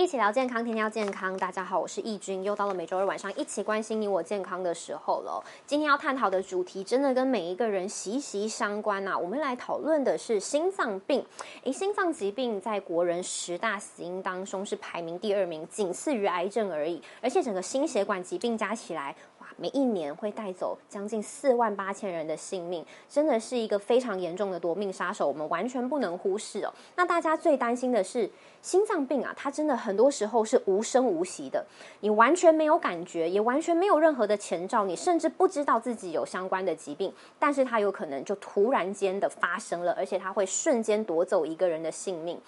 一起聊健康，天天要健康。大家好，我是易君，又到了每周二晚上一起关心你我健康的时候了。今天要探讨的主题真的跟每一个人息息相关呐。我们来讨论的是心脏病。诶，心脏疾病在国人十大死因当中是排名第二名，仅次于癌症而已。而且整个心血管疾病加起来。每一年会带走将近四万八千人的性命，真的是一个非常严重的夺命杀手，我们完全不能忽视哦。那大家最担心的是心脏病啊，它真的很多时候是无声无息的，你完全没有感觉，也完全没有任何的前兆，你甚至不知道自己有相关的疾病，但是它有可能就突然间的发生了，而且它会瞬间夺走一个人的性命。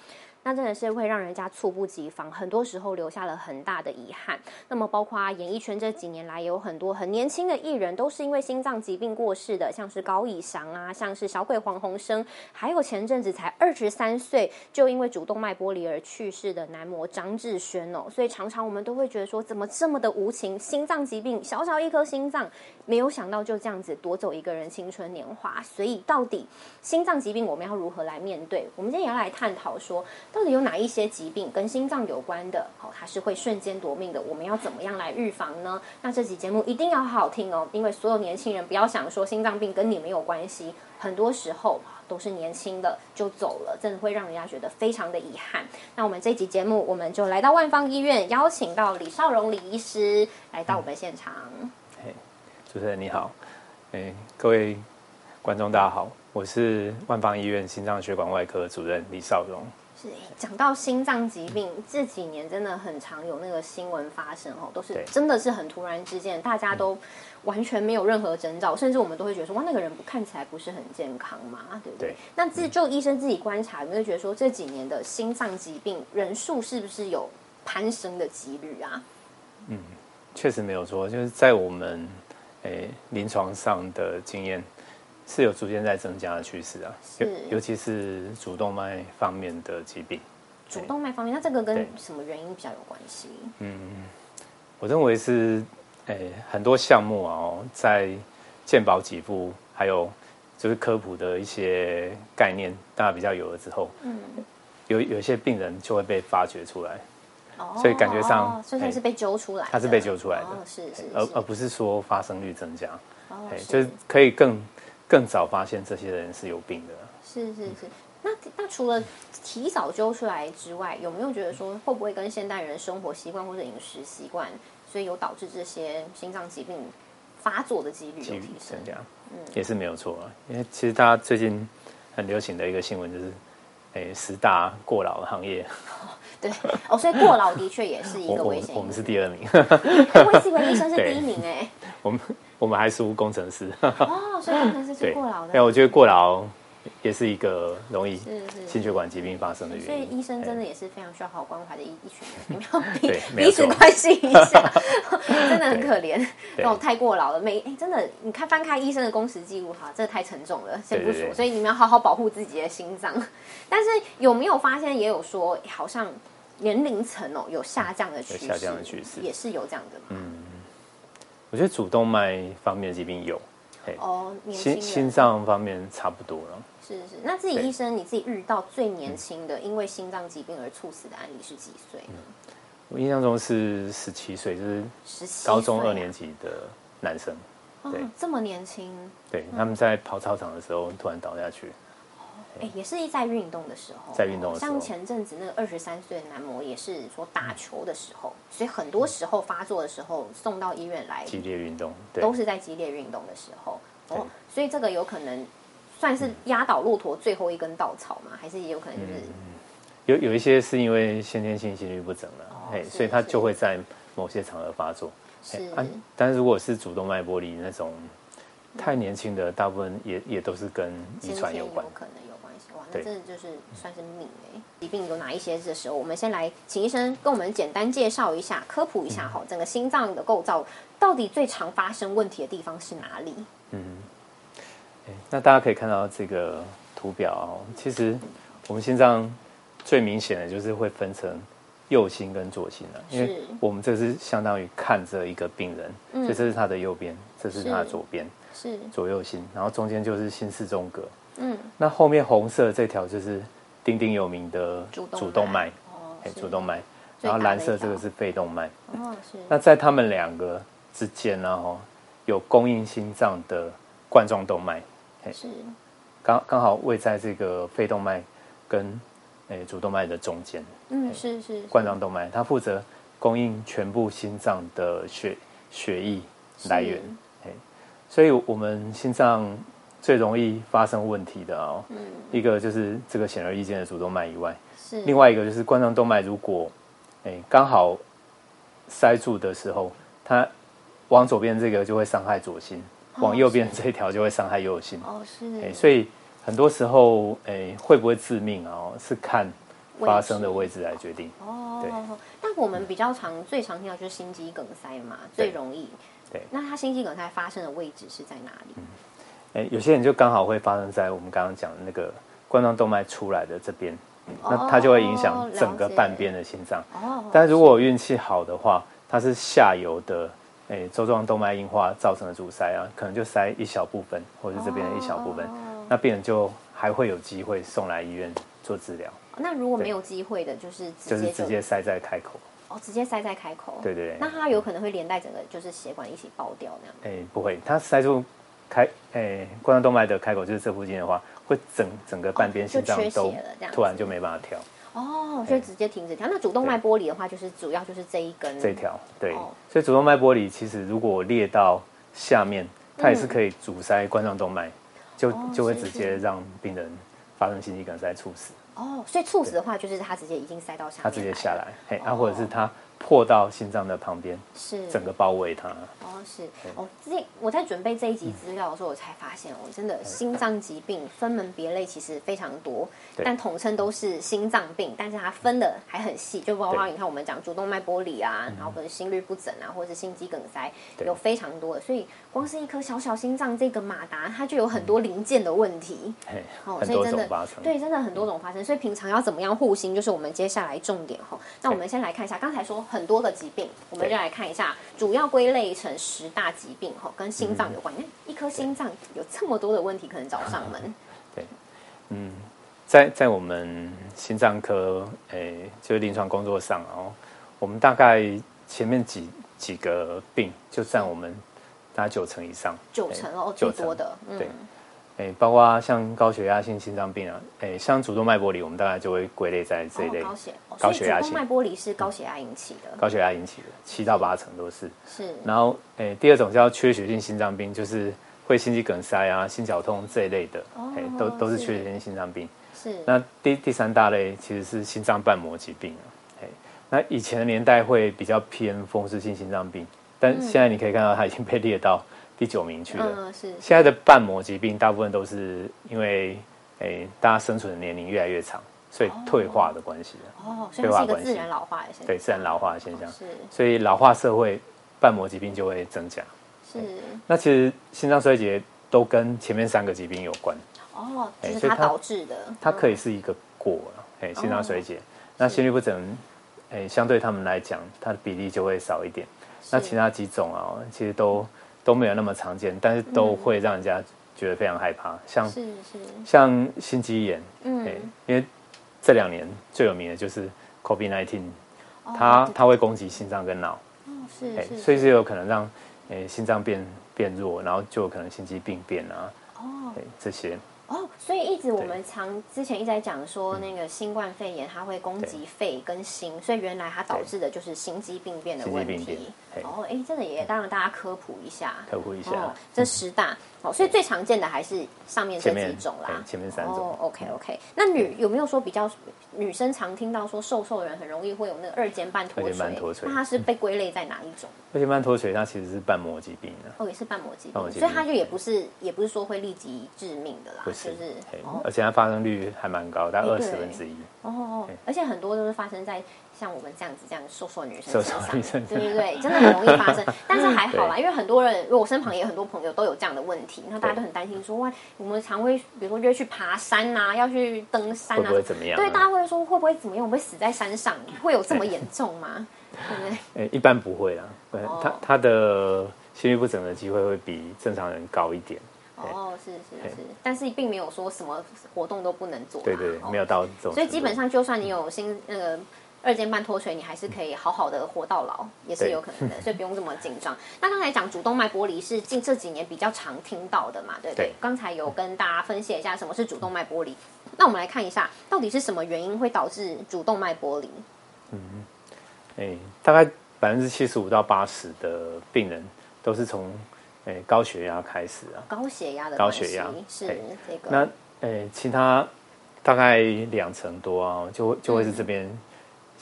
那真的是会让人家猝不及防，很多时候留下了很大的遗憾。那么，包括演艺圈这几年来，有很多很年轻的艺人都是因为心脏疾病过世的，像是高以翔啊，像是小鬼黄鸿升，还有前阵子才二十三岁就因为主动脉剥离而去世的男模张志轩哦。所以常常我们都会觉得说，怎么这么的无情？心脏疾病，小小一颗心脏，没有想到就这样子夺走一个人青春年华。所以，到底心脏疾病我们要如何来面对？我们今天也要来探讨说。到底有哪一些疾病跟心脏有关的？好，它是会瞬间夺命的。我们要怎么样来预防呢？那这期节目一定要好好听哦，因为所有年轻人不要想说心脏病跟你没有关系，很多时候都是年轻的就走了，真的会让人家觉得非常的遗憾。那我们这集节目，我们就来到万方医院，邀请到李少荣李医师来到我们现场。嘿，主持人你好，哎，各位观众大家好，我是万方医院心脏血管外科主任李少荣。讲到心脏疾病，这几年真的很常有那个新闻发生哦，都是真的是很突然之间，大家都完全没有任何征兆，甚至我们都会觉得说哇，那个人不看起来不是很健康嘛，对不对？那自就医生自己观察，有没有觉得说这几年的心脏疾病人数是不是有攀升的几率啊？嗯，确实没有错，就是在我们诶临床上的经验。是有逐渐在增加的趋势啊，尤尤其是主动脉方面的疾病。主动脉方面，那这个跟什么原因比较有关系？嗯，我认为是，诶，很多项目啊，在健保给付还有就是科普的一些概念，大家比较有了之后，嗯，有有一些病人就会被发掘出来，哦，所以感觉上，所以他是被揪出来，他是被揪出来的，是是，而而不是说发生率增加，哦，就是可以更。更早发现这些人是有病的，是是是。那那除了提早揪出来之外，有没有觉得说会不会跟现代人生活习惯或者饮食习惯，所以有导致这些心脏疾病发作的几率有提升？这样，嗯，也是没有错啊。因为其实大家最近很流行的一个新闻就是，哎，十大过劳的行业。对哦，所以过劳的确也是一个危险。我们是第二名，我以为医生是第一名 哎。我们我们还输工程师。哦，所以工程师是过劳的。哎，我觉得过劳也是一个容易心血管疾病发生的原因。所以医生真的也是非常需要好关怀的一一群人，你们要彼此关心一下，真的很可怜。那种，太过劳了，每哎真的，你看翻开医生的工时记录哈，这太沉重了，先不说。所以你们要好好保护自己的心脏。但是有没有发现也有说，好像。年龄层哦，有下降的趋势，下降的趋势也是有这样的。嗯，我觉得主动脉方面的疾病有，哦，心心脏方面差不多了。是是，那自己医生你自己遇到最年轻的因为心脏疾病而猝死的案例是几岁呢？我印象中是十七岁，就是高中二年级的男生。对，这么年轻。对，他们在跑操场的时候突然倒下去。哎，也是在运动的时候，在运动的时候，像前阵子那个二十三岁的男模，也是说打球的时候，所以很多时候发作的时候送到医院来，激烈运动，对都是在激烈运动的时候。哦，所以这个有可能算是压倒骆驼最后一根稻草吗？还是也有可能就是有有一些是因为先天性心律不整了，哎，所以他就会在某些场合发作。是，但是如果是主动脉剥离那种太年轻的，大部分也也都是跟遗传有关，可能有。真的就是算是命哎，疾病有哪一些？的时候，我们先来请医生跟我们简单介绍一下、科普一下哈，整个心脏的构造到底最常发生问题的地方是哪里？嗯，那大家可以看到这个图表哦，其实我们心脏最明显的就是会分成右心跟左心了，因为我们这是相当于看着一个病人，所以这是他的右边，这是他的左边，是左右心，然后中间就是心室中隔。嗯，那后面红色这条就是鼎鼎有名的主动脉，哦，主动脉，然后蓝色这个是肺动脉。哦，是。那在他们两个之间呢，哦，有供应心脏的冠状动脉，是。刚刚好位在这个肺动脉跟诶主动脉的中间。嗯，是是。冠状动脉，它负责供应全部心脏的血血液来源。所以我们心脏最容易发生问题的哦，嗯，一个就是这个显而易见的主动脉以外，是另外一个就是冠状动脉，如果哎刚好塞住的时候，它往左边这个就会伤害左心，往右边这一条就会伤害右心。哦，是。哎，所以很多时候哎会不会致命啊？是看发生的位置来决定。哦，对。但我们比较常最常听到就是心肌梗塞嘛，最容易。对，那他心肌梗塞发生的位置是在哪里？有些人就刚好会发生在我们刚刚讲的那个冠状动脉出来的这边，那它就会影响整个半边的心脏。哦，但如果运气好的话，它是下游的，哎，周状动脉硬化造成的阻塞啊，可能就塞一小部分，或者是这边的一小部分，那病人就还会有机会送来医院做治疗。那如果没有机会的，就是就是直接塞在开口。哦，直接塞在开口。对对对。那它有可能会连带整个就是血管一起爆掉那样。哎，不会，它塞住开，哎，冠状动脉的开口就是这附近的话，会整整个半边心脏都突然就没办法跳。哦，所以直接停止跳。那主动脉剥离的话，就是主要就是这一根。这条，对。所以主动脉剥离其实如果裂到下面，它也是可以阻塞冠状动脉，就就会直接让病人发生心肌梗塞猝死。哦，所以猝死的话，就是他直接已经塞到下面，他直接下来，嘿，啊，或者是他。破到心脏的旁边，是整个包围它。哦，是哦。这我在准备这一集资料的时候，我才发现，哦，真的心脏疾病分门别类，其实非常多，但统称都是心脏病，但是它分的还很细，就包括你看我们讲主动脉剥离啊，然后或者心律不整啊，或者是心肌梗塞，有非常多的。所以光是一颗小小心脏这个马达，它就有很多零件的问题。哦，所以真的对，真的很多种发生。所以平常要怎么样护心，就是我们接下来重点哈。那我们先来看一下，刚才说。很多的疾病，我们就来看一下，主要归类成十大疾病哈，跟心脏有关。你看，一颗心脏有这么多的问题可能找上门。对，嗯，在在我们心脏科，诶，就是临床工作上哦，我们大概前面几几个病就占我们大概九成以上，九成哦，最多的，对。哎，包括像高血压性心脏病啊，哎，像主动脉剥离，我们大概就会归类在这一类。高血，高血压性脉剥离是高血压引起的。高血压引起的，七到八成都是。是。然后，哎，第二种叫缺血性心脏病，就是会心肌梗塞啊、心绞痛这一类的，哎，都都是缺血性心脏病。是。那第第三大类其实是心脏瓣膜疾病啊，哎，那以前的年代会比较偏风湿性心脏病，但现在你可以看到它已经被 列到。第九名去了。是现在的瓣膜疾病，大部分都是因为诶，大家生存的年龄越来越长，所以退化的关系哦，退化关系，自然老化的现象。对，自然老化的现象。是。所以老化社会，瓣膜疾病就会增加。是。那其实心脏衰竭都跟前面三个疾病有关。哦，就是它导致的。它可以是一个果，哎，心脏衰竭。那心律不整，哎，相对他们来讲，它的比例就会少一点。那其他几种啊，其实都。都没有那么常见，但是都会让人家觉得非常害怕。像是是像心肌炎，嗯，因为这两年最有名的就是 COVID-19，它它会攻击心脏跟脑，哦是是，所以是有可能让诶心脏变变弱，然后就有可能心肌病变啊，哦，这些。哦，所以一直我们常之前一直在讲说，那个新冠肺炎它会攻击肺跟心，所以原来它导致的就是心肌病变的问题。哦，哎，这个也当然大家科普一下，科普一下，这十大。哦，所以最常见的还是上面这几种啦，前面三种。OK OK，那女有没有说比较女生常听到说瘦瘦的人很容易会有那个二尖瓣脱垂？那它是被归类在哪一种？二尖瓣脱垂它其实是瓣膜疾病的。哦，也是瓣膜疾病，所以它就也不是也不是说会立即致命的啦，就是。而且它发生率还蛮高，大概二十分之一。哦，而且很多都是发生在。像我们这样子，这样瘦瘦女生身上，对对对，真的很容易发生。但是还好啦，因为很多人，我身旁也有很多朋友都有这样的问题，那大家都很担心说，哇，我们常会比如说约去爬山呐，要去登山啊，会怎么样？对，大家会说会不会怎么样？我们会死在山上，会有这么严重吗？对不对？一般不会啦。他他的心律不整的机会会比正常人高一点。哦，是是是，但是并没有说什么活动都不能做。对对，没有到这种。所以基本上，就算你有心那个。二尖瓣脱垂，你还是可以好好的活到老，也是有可能的，所以不用这么紧张。那刚才讲主动脉剥离是近这几年比较常听到的嘛，对不对？刚才有跟大家分析一下什么是主动脉剥离，那我们来看一下到底是什么原因会导致主动脉剥离？哎，大概百分之七十五到八十的病人都是从哎高血压开始啊。高血压的高血压是嘿这个，那诶，其他大概两成多啊，就会就会是这边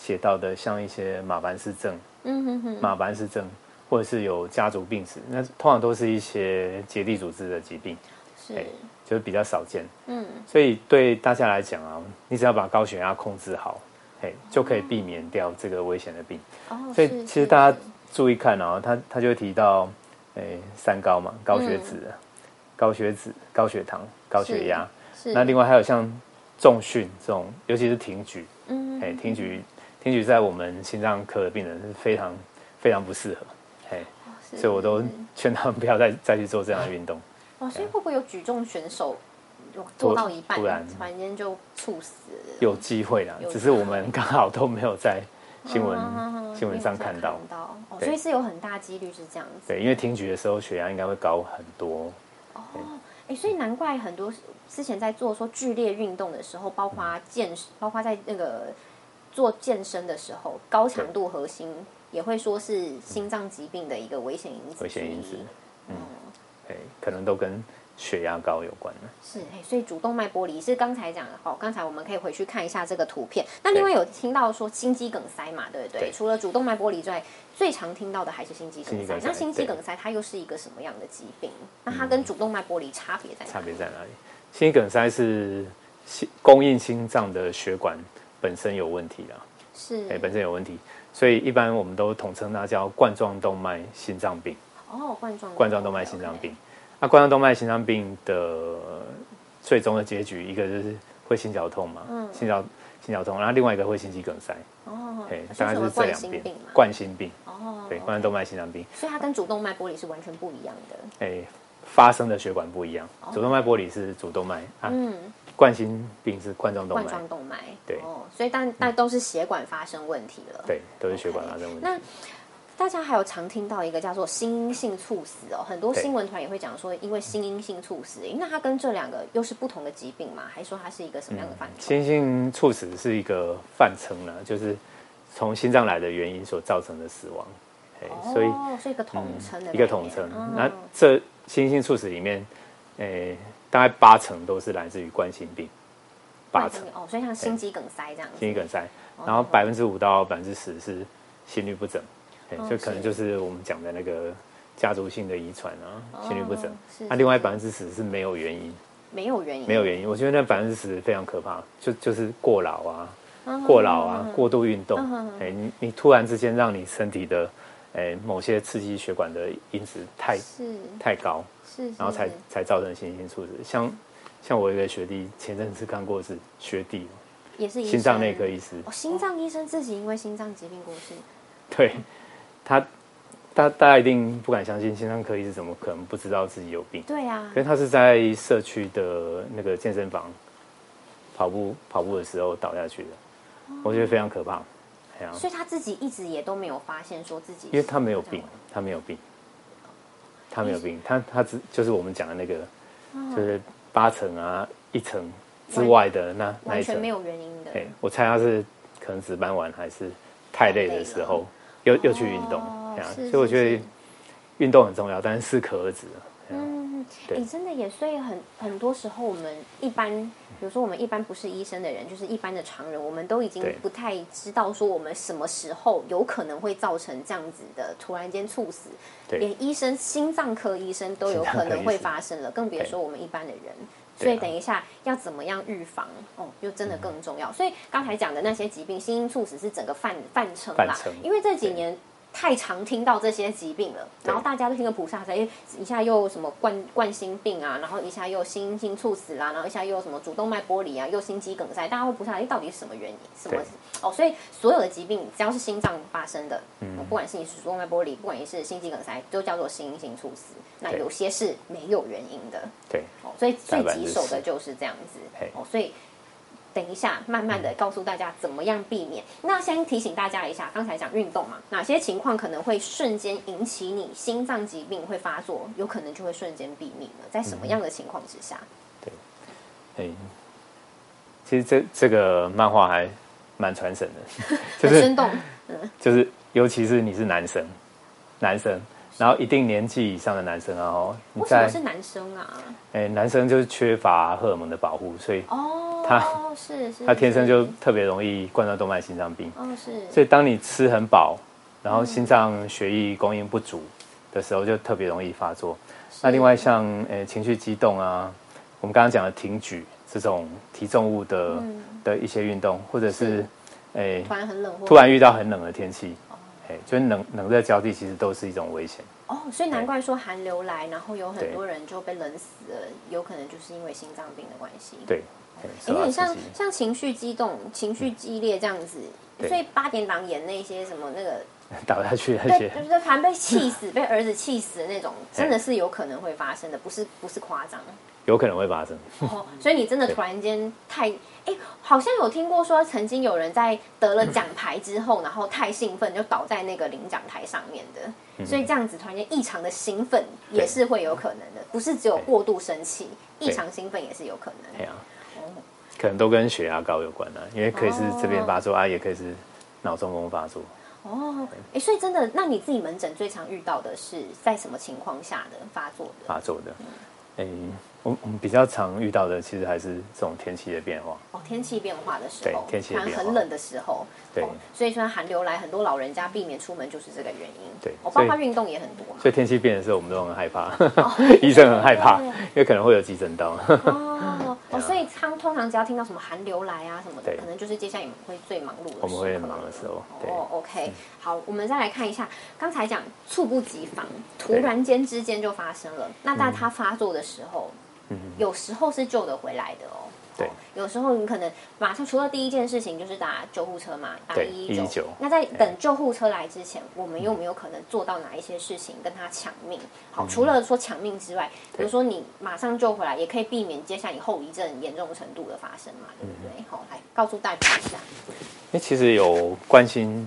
写到的，像一些马凡氏症、嗯哼哼，马凡氏症，或者是有家族病史，那通常都是一些结缔组织的疾病，是哎就是比较少见。嗯所以对大家来讲啊，你只要把高血压控制好，哎，就可以避免掉这个危险的病。哦，所以其实大家注意看啊，他他就会提到，诶，三高嘛，高血脂、高血脂、高血糖、高血压。那另外还有像重训这种，尤其是挺举，嗯哎，挺举挺举在我们心脏科的病人是非常非常不适合，所以我都劝他们不要再再去做这样的运动。哦，所以会不会有举重选手做到一半，突然突然间就猝死了？有机会啦，只是我们刚好都没有在新闻、嗯新闻上看到。所以是有很大几率是这样子。对，因为挺举的时候血压应该会高很多。哦，哎，所以难怪很多之前在做说剧烈运动的时候，包括健，包括在那个做健身的时候，高强度核心也会说是心脏疾病的一个危险因子。危险因子嗯哎，可能都跟血压高有关的。是，哎，所以主动脉剥离是刚才讲的，哦，刚才我们可以回去看一下这个图片。那另外有听到说心肌梗塞嘛，对不对？对除了主动脉剥离之外，最常听到的还是心肌梗塞。那心肌梗塞它又是一个什么样的疾病？那它跟主动脉剥离差别在哪？差别在哪里？心肌梗塞是心供应心脏的血管本身有问题啦，是。哎，本身有问题，所以一般我们都统称它叫冠状动脉心脏病。哦，冠状冠状动脉心脏病，那冠状动脉心脏病的最终的结局，一个就是会心绞痛嘛，嗯。心绞心绞痛，然后另外一个会心肌梗塞，哦，哎，是大概是这两边？冠心病，哦，对，冠状动脉心脏病，所以它跟主动脉剥离是完全不一样的。哎，发生的血管不一样，主动脉剥离是主动脉啊，嗯，冠心病是冠状动脉冠，状动脉，对哦，所以但但都是血管发生问题了。对，都是血管发生问题。那大家还有常听到一个叫做心因性猝死哦，很多新闻团也会讲说，因为心因性猝死，诶那它跟这两个又是不同的疾病吗？还是说它是一个什么样的范畴？心性猝死是一个范称呢，就是从心脏来的原因所造成的死亡，哎，所以。哦，是一个统称的一个统称。嗯那这心性猝死里面，诶、大概八成都是来自于冠心病，八成。哦，所以像心肌梗塞这样子，心肌梗塞，哦。然后百分之五到百分之十是心律不整，诶哦就可能就是我们讲的那个家族性的遗传啊，心律不整。那另外百分之十是没有原因，没有原因，没有原因。我觉得那百分之十非常可怕，就就是过劳啊，嗯过劳啊，过度运动哎，你你突然之间让你身体的，诶某些刺激血管的因子太是太高，是，然后才才造成心性猝死。像像我一个学弟，前阵子看过是学弟，也是心脏内科医师，哦，心脏医生自己因为心脏疾病过世，对他，大大家一定不敢相信，心脏科医师怎么可能不知道自己有病？对啊可，是他是在社区的那个健身房跑步跑步的时候倒下去的，我觉得非常可怕。所以他自己一直也都没有发现说自己，因为他没有病，他没有病，他没有病，他他只就是我们讲的那个，就是八层啊一层之外的那那一层。完全没。有原因的，哎，我猜他是可能值班完还是太累的时候，又又去运动，这样，所以我觉得运动很重要，但是适可而止。这哎，真的也，所以很很多时候我们一般，比如说我们一般不是医生的人，就是一般的常人，我们都已经不太知道说我们什么时候有可能会造成这样子的突然间猝死，连医生心脏科医生都有可能会发生了，更别说我们一般的人。所以等一下要怎么样预防哦，就真的更重要。所以刚才讲的那些疾病，心因猝死是整个范范称啦，因为这几年太常听到这些疾病了，然后大家都听个菩萨在，哎一下又什么冠冠心病啊，然后一下又心心猝死啦、然后一下又什么主动脉剥离啊，又心肌梗塞，大家会菩萨，哎，到底是什么原因？什么对哦？所以所有的疾病只要是心脏发生的，嗯。哦不管是你是主动脉剥离，不管你是心肌梗塞，都叫做心因性猝死。那有些是没有原因的，对，哦，所以最棘手的就是。这样子。哦，所以等一下慢慢的告诉大家怎么样避免。那先提醒大家一下，刚才讲运动嘛，哪些情况可能会瞬间引起你心脏疾病会发作，有可能就会瞬间毙命了。在什么样的情况之下？对，哎，其实这这个漫画还蛮传神的，很生动。嗯，就是尤其是你是男生，男生。然后一定年纪以上的男生啊，哦，为什么是男生啊？哎，男生就是缺乏荷尔蒙的保护，所以哦，他是是，他天生就特别容易冠状动脉心脏病。哦，是。所以当你吃很饱，然后心脏血液供应不足的时候，就特别容易发作。那另外像诶情绪激动啊，我们刚刚讲的挺举这种提重物的的一些运动，或者是诶突然很冷，突然遇到很冷的天气。就是冷冷热交替，其实都是一种危险哦。所以难怪说寒流来，然后有很多人就被冷死了，有可能就是因为心脏病的关系。对，有点像像情绪激动、情绪激烈这样子。所以八点档演那些什么那个 倒下去那些，就是反正被气死、被儿子气死的那种，真的是有可能会发生的，不是不是夸张。有可能会发生。哦，所以你真的突然间太哎，好像有听过说，曾经有人在得了奖牌之后，然后太兴奋就倒在那个领奖台上面的。所以这样子突然间异常的兴奋也是会有可能的，不是只有过度生气，异常兴奋也是有可能。对啊，哦，可能都跟血压高有关啊，因为可以是这边发作啊，也可以是脑中风发作。哦，哎，所以真的，那你自己门诊最常遇到的是在什么情况下的发作的？发作的，哎。我我们比较常遇到的，其实还是这种天气的变化。哦，天气变化的时候，对，天气很冷的时候，对。所以说寒流来，很多老人家避免出门就是这个原因。对，我包括运动也很多。所以天气变的时候，我们都很害怕，医生很害怕，因为可能会有急诊刀。哦哦，所以他通常只要听到什么寒流来啊什么的，可能就是接下来会最忙碌的时候。我们会忙的时候。哦，OK，好，我们再来看一下，刚才讲猝不及防，突然间之间就发生了。那在它发作的时候。有时候是救得回来的哦。对，有时候你可能马上除了第一件事情就是打救护车嘛，打一一九。那在等救护车来之前，我们有没有可能做到哪一些事情跟他抢命？好，除了说抢命之外，比如说你马上救回来，也可以避免接下来后遗症严重程度的发生嘛，对不对？好，来告诉大家一下。哎，其实有冠心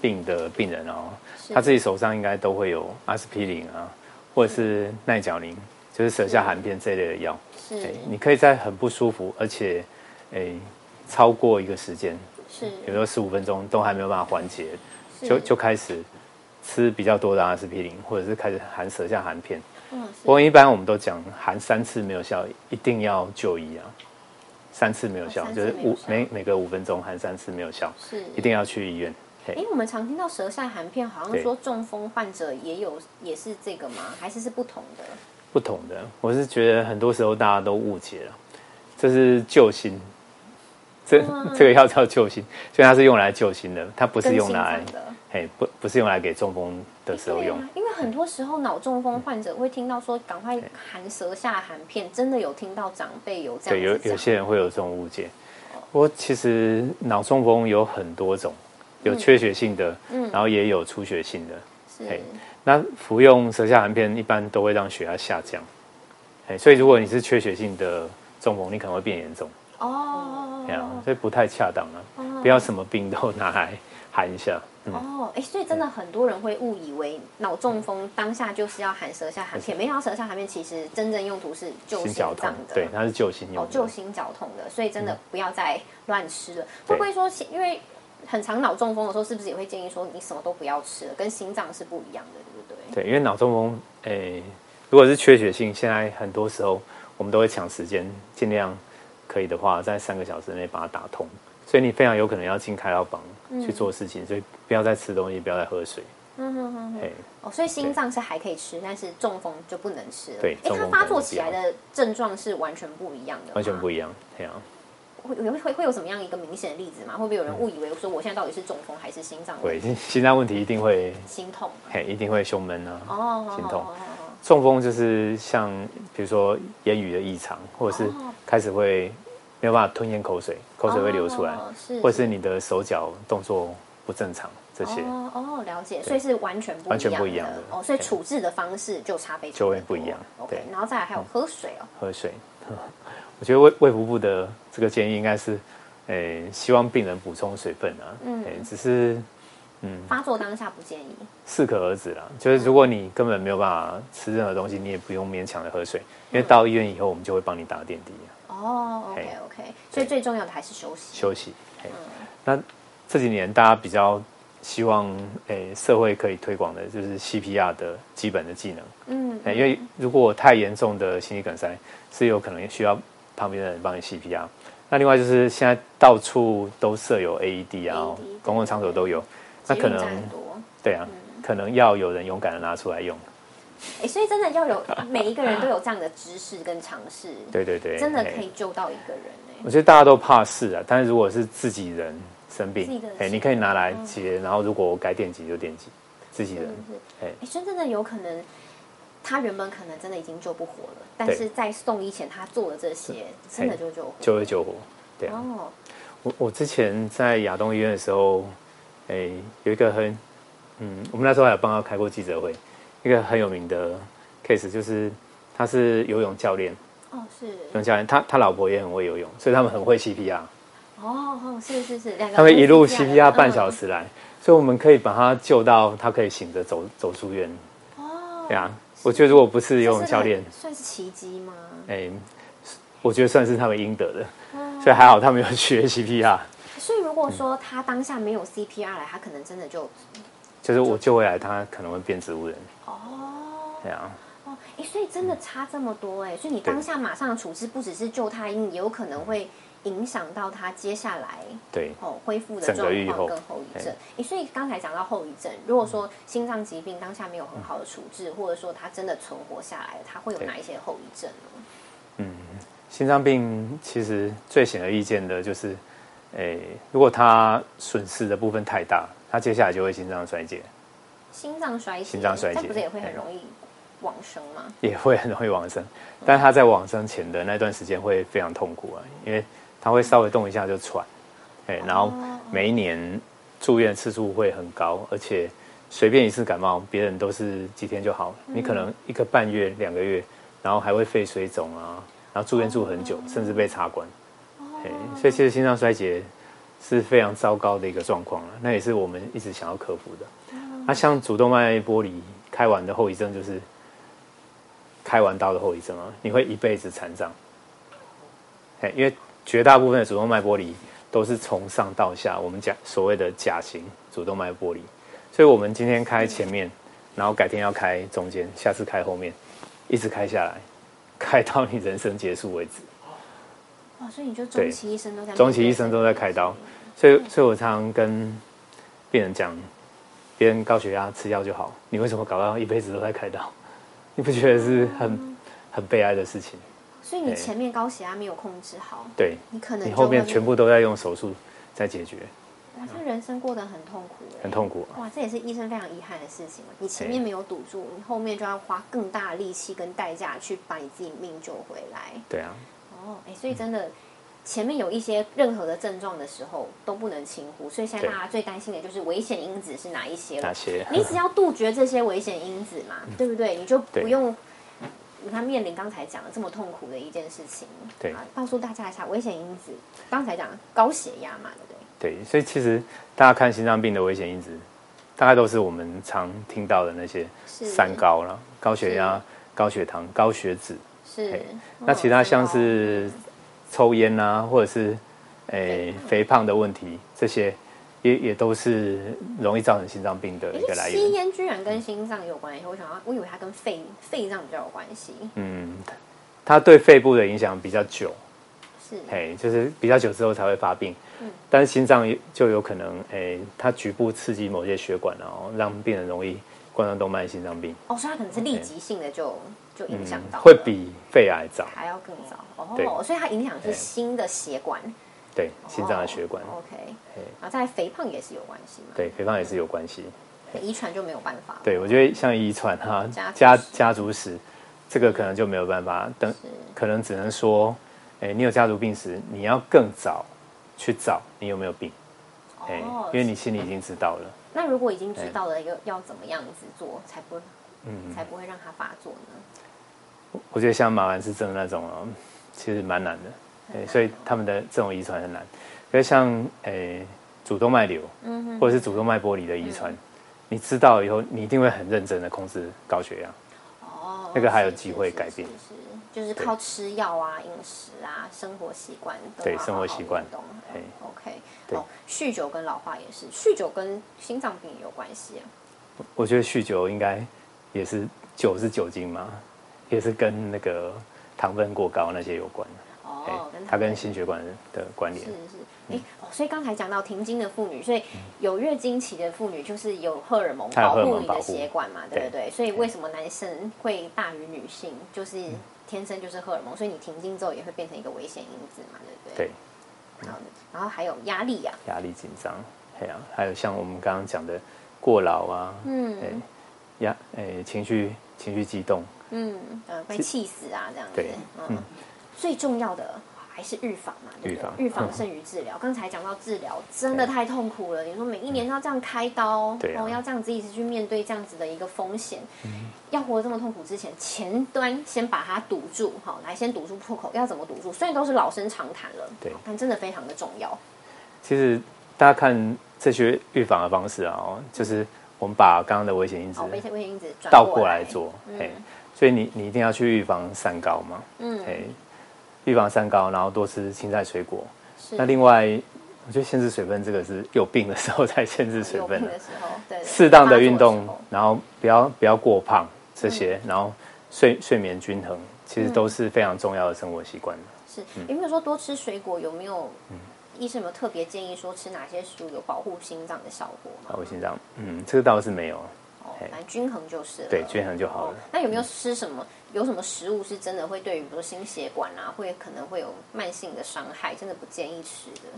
病的病人哦，他自己手上应该都会有阿司匹林啊，或者是奈角林。就是舌下含片这类的药，是，你可以在很不舒服，而且，诶，超过一个时间，是，比如说十五分钟都还没有办法缓解，就就开始吃比较多的阿司匹林，或者是开始含舌下含片。嗯，不过一般我们都讲含三次没有效，一定要就医啊。三次没有效，就是五每每个五分钟含三次没有效，是，一定要去医院。哎，我们常听到舌下含片，好像说中风患者也有，也是这个吗？还是是不同的？不同的，我是觉得很多时候大家都误解了，这是救心，这这个药叫救心，所以它是用来救心的，它不是用来，嘿，不不是用来给中风的时候用。因为很多时候脑中风患者会听到说赶快含舌下含片，真的有听到长辈有这样。对，有有些人会有这种误解。我其实脑中风有很多种，有缺血性的，嗯，然后也有出血性的，是。那服用舌下含片一般都会让血压下降，哎，所以如果你是缺血性的中风，你可能会变严重哦，这样，所以不太恰当了，不要什么病都拿来含一下。哦，哎，所以真的很多人会误以为脑中风当下就是要含舌下含片，没想到舌下含片其实真正用途是救心脏的，对，它是救心用，哦，救心绞痛的，所以真的不要再乱吃了。会不会说因为？很常脑中风的时候，是不是也会建议说你什么都不要吃了？跟心脏是不一样的，对因为脑中风，诶，如果是缺血性，现在很多时候我们都会抢时间，尽量可以的话，在三个小时内把它打通。所以你非常有可能要进开刀房去做事情，所以不要再吃东西，不要再喝水。嗯哼哼哼。哦，所以心脏是还可以吃，但是中风就不能吃了。对，哎，它发作起来的症状是完全不一样的，完全不一样，这样。会会会会有什么样一个明显的例子吗？会不会有人误以为说我现在到底是中风还是心脏？对，心脏问题一定会心痛，嘿，一定会胸闷啊，哦，心痛。中风就是像比如说言语的异常，或者是开始会没有办法吞咽口水，口水会流出来，是，或者是你的手脚动作不正常这些。哦哦，了解，所以是完全完全不一样的哦，所以处置的方式就差别就会不一样。对，然后再来还有喝水哦，喝水。我觉得胃胃腹部的这个建议应该是诶，希望病人补充水分啊，嗯，只是，嗯，发作当下不建议，适可而止啦。就是如果你根本没有办法吃任何东西，你也不用勉强的喝水，因为到医院以后，我们就会帮你打点滴。哦，OK OK，所以最重要的还是休息。休息。嗯，那这几年大家比较希望，诶，社会可以推广的就是 CPR 的基本的技能。嗯，因为如果太严重的心肌梗塞，是有可能需要旁边的人帮你 CPR。那另外就是现在到处都设有 AED 啊，公共场所都有，那可能对啊，可能要有人勇敢的拿出来用。哎，所以真的要有 每一个人都有这样的知识跟尝试，对对对，真的可以救到一个人哎。我觉得大家都怕事啊，但是如果是自己人生病，哎，你可以拿来接，然后如果该电击就电击，自己人，哎，真正的有可能，他原本可能真的已经救不活了，但是在送医前他做了这些，真的就救活，就会救活。对啊，我我之前在亚东医院的时候，哎，有一个很，嗯，我们那时候还有帮他开过记者会。一个很有名的 case 就是，他是游泳教练。哦，是游泳教练，他他老婆也很会游泳，所以他们很会 CPR。哦哦，是是是，他们一路 CPR 半小时来，所以我们可以把他救到他可以醒着走走出院。哦，对啊，我觉得如果不是游泳教练，算是奇迹吗？哎，我觉得算是他们应得的，所以还好他们有学 CPR。所以如果说他当下没有 CPR 来，他可能真的就。就是我救回来，他可能会变植物人。哦，对啊。哦，哎，所以真的差这么多哎，所以你当下马上处置，不只是救他，因也有可能会影响到他接下来对哦恢复的状况跟后遗症。哎，所以刚才讲到后遗症，如果说心脏疾病当下没有很好的处置，或者说他真的存活下来，他会有哪一些后遗症呢？嗯，心脏病其实最显而易见的就是，哎，如果他损失的部分太大。他接下来就会心脏衰竭，心脏衰竭，心脏衰竭，不是也会很容易往生吗？也会很容易往生，但他在往生前的那段时间会非常痛苦啊，因为他会稍微动一下就喘，哎，然后每一年住院次数会很高，而且随便一次感冒，别人都是几天就好，你可能一个半月、两个月，然后还会肺水肿啊，然后住院住很久，甚至被插管，哎，所以其实心脏衰竭。是非常糟糕的一个状况了，那也是我们一直想要克服的。那像主动脉剥离开完的后遗症，就是开完刀的后遗症啊，你会一辈子残障。哎，因为绝大部分的主动脉剥离都是从上到下，我们讲所谓的甲型主动脉剥离，所以我们今天开前面，然后改天要开中间，下次开后面，一直开下来，开到你人生结束为止。哇，所以你就终其一生都在终其一生都在开刀，所以所以我常常跟病人讲，别人高血压吃药就好，你为什么搞到一辈子都在开刀？你不觉得是很很悲哀的事情？所以你前面高血压没有控制好，对，你可能你后面全部都在用手术在解决，哇，这人生过得很痛苦，很痛苦，哇，这也是医生非常遗憾的事情。你前面没有堵住，你后面就要花更大的力气跟代价去把你自己命救回来。对啊。哦，哎，所以真的，前面有一些任何的症状的时候都不能轻忽。所以现在大家最担心的就是危险因子是哪一些？哪些？你只要杜绝这些危险因子嘛，对不对？你就不用他面临刚才讲的这么痛苦的一件事情。对，告诉大家一下危险因子。刚才讲高血压嘛，对不对？对，所以其实大家看心脏病的危险因子，大概都是我们常听到的那些三高了：高血压、高血糖、高血脂。是，那其他像是抽烟啊，或者是诶肥胖的问题，这些也也都是容易造成心脏病的一个来源。吸烟居然跟心脏有关系？我想要，我以为它跟肺肺脏比较有关系。嗯，它对肺部的影响比较久，是，哎，就是比较久之后才会发病。嗯，但是心脏就有可能，哎，它局部刺激某些血管，然后让病人容易冠状动脉心脏病。哦，所以它可能是立即性的就。就影响到，会比肺癌早，还要更早哦。所以它影响是新的血管，对心脏的血管。OK，啊，在肥胖也是有关系对，肥胖也是有关系。遗传就没有办法。对，我觉得像遗传哈，家家族史，这个可能就没有办法。等可能只能说，哎，你有家族病史，你要更早去找你有没有病。哎，因为你心里已经知道了。那如果已经知道了，要要怎么样子做才不，嗯，才不会让它发作呢？我觉得像马兰氏症那种哦，其实蛮难的，所以他们的这种遗传很难。可是像诶主动脉瘤，嗯，或者是主动脉剥离的遗传，你知道以后，你一定会很认真的控制高血压。哦，那个还有机会改变。是，就是靠吃药啊、饮食啊、生活习惯。对，生活习惯。嘿，OK。哦，酗酒跟老化也是，酗酒跟心脏病也有关系啊。我觉得酗酒应该也是酒是酒精嘛，也是跟那个糖分过高那些有关。哦，它跟心血管的关联。是是。哎，所以刚才讲到停经的妇女，所以有月经期的妇女就是有荷尔蒙保护你的血管嘛，对不对？所以为什么男生会大于女性？就是天生就是荷尔蒙，所以你停经之后也会变成一个危险因子嘛，对不对？对。然后，然后还有压力呀，压力紧张，哎呀，还有像我们刚刚讲的过劳啊，嗯，哎，压，哎，情绪情绪激动，嗯，呃，被气死啊，这样子，对，嗯，最重要的。还是预防嘛，对不对？预防胜于治疗。刚才讲到治疗，真的太痛苦了。你说每一年要这样开刀，然后，要这样子一直去面对这样子的一个风险，要活得这么痛苦之前，前端先把它堵住，好，来先堵住破口。要怎么堵住？虽然都是老生常谈了，对，但真的非常的重要。其实大家看这些预防的方式啊，就是我们把刚刚的危险因子，危险危险因子倒过来做，嘿，所以你你一定要去预防三高嘛，嗯，嘿。预防三高，然后多吃青菜水果。那另外，我觉得限制水分这个是有病的时候才限制水分的时候，对。适当的运动，然后不要不要过胖这些，然后睡睡眠均衡，其实都是非常重要的生活习惯是有没有说多吃水果？有没有医生有没有特别建议说吃哪些食物有保护心脏的效果吗？保护心脏，嗯，这个倒是没有。哦反正均衡就是。对，均衡就好了。那有没有吃什么？有什么食物是真的会对于比如说心血管啊，会可能会有慢性的伤害，真的不建议吃的。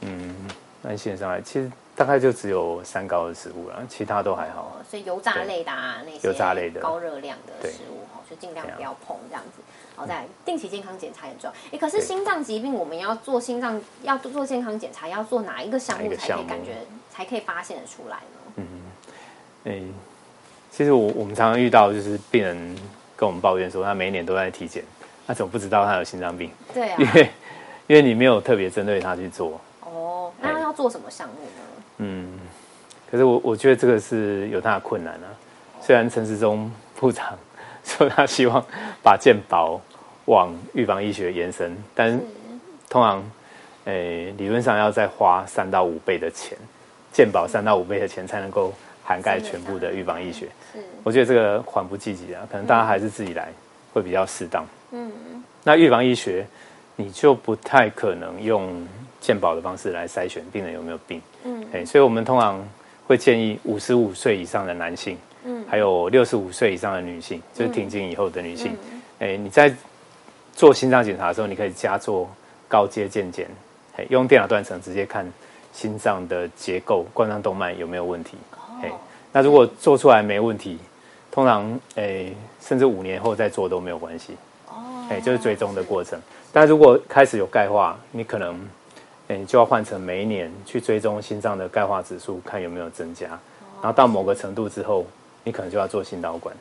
嗯，慢性伤害其实大概就只有三高的食物了，其他都还好。所以油炸类的啊，那些油炸类的高热量的食物哈，就尽量不要碰这样子。好，再定期健康检查很重要。哎，可是心脏疾病我们要做心脏要做健康检查，要做哪一个项目才可以感觉才可以发现得出来呢？嗯，哎，其实我我们常常遇到就是病人。跟我们抱怨说，他每一年都在体检，他怎么不知道他有心脏病？对啊，因为因为你没有特别针对他去做。哦，那要做什么项目呢？嗯，可是我我觉得这个是有他的困难啊。虽然陈时中部长 说他希望把健保往预防医学延伸，但通常诶理论上要再花三到五倍的钱，健保三到五倍的钱才能够。涵盖全部的预防医学，是。我觉得这个缓不积极啊，可能大家还是自己来会比较适当。嗯，那预防医学你就不太可能用健保的方式来筛选病人有没有病。嗯，哎，所以我们通常会建议五十五岁以上的男性，嗯，还有六十五岁以上的女性，就是停经以后的女性，哎，你在做心脏检查的时候，你可以加做高阶健检，哎，用电脑断层直接看心脏的结构、冠状动脉有没有问题。哎，那如果做出来没问题，通常诶，甚至五年后再做都没有关系。哦，哎，就是追踪的过程。但如果开始有钙化，你可能诶就要换成每一年去追踪心脏的钙化指数，看有没有增加。然后到某个程度之后，你可能就要做心导管。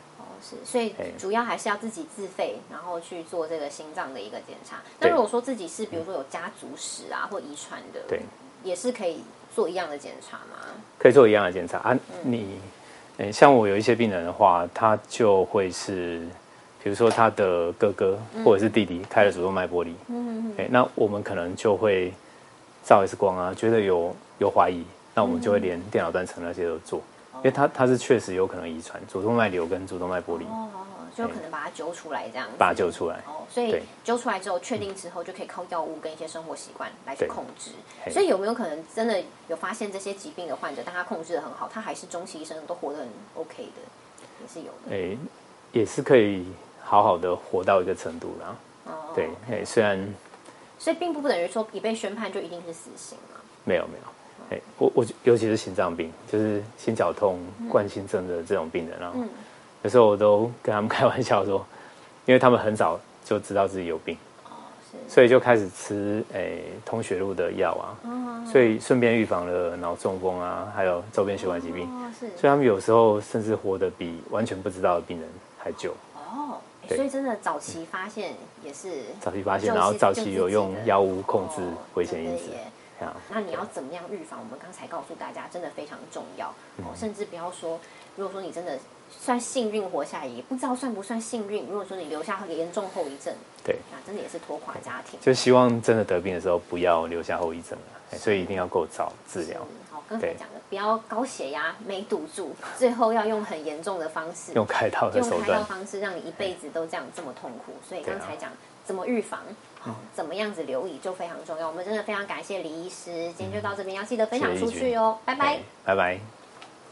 所以主要还是要自己自费，然后去做这个心脏的一个检查。那如果说自己是比如说有家族史啊或遗传的，对，也是可以。做一样的检查吗？可以做一样的检查。啊。你，诶，像我有一些病人的话，他就会是，比如说他的哥哥或者是弟弟开了主动脉剥离，嗯嗯，那我们可能就会照 X 光啊，觉得有有怀疑，那我们就会连电脑断层那些都做，因为他他是确实有可能遗传主动脉瘤跟主动脉剥离。就可能把它揪出来，这样把它揪出来。哦，所以揪出来之后，确定之后，就可以靠药物跟一些生活习惯来去控制。所以有没有可能真的有发现这些疾病的患者，但他控制的很好，他还是终其一生都活得很 OK 的，也是有的。哎，也是可以好好的活到一个程度啦。哦，对，哎，虽然，所以并不等于说已被宣判就一定是死刑嘛。没有没有，哎，我我尤其是心脏病，就是心绞痛、冠心症的这种病人啊。嗯。有时候我都跟他们开玩笑说，因为他们很早就知道自己有病，所以就开始吃诶通血路的药啊，所以顺便预防了脑中风啊，还有周边血管疾病。所以他们有时候甚至活得比完全不知道的病人还久。哦，所以真的早期发现也是早期发现，然后早期有用药物控制危险因子。啊，那你要怎么样预防？我们刚才告诉大家，真的非常重要哦。甚至不要说，如果说你真的算幸运活下来，也不知道算不算幸运。如果说你留下严重后遗症，对，那真的也是拖垮家庭。就希望真的得病的时候不要留下后遗症了，哎所以一定要够早治疗，好，刚才对讲的，不要高血压没堵住，最后要用很严重的方式，用开刀的用开刀。方式让你一辈子都这样这么痛苦。所以刚才讲怎么预防，好，怎么样子留意就非常重要。我们真的非常感谢李医师，今天就到这边，要记得分享出去哦，拜拜哎。拜拜。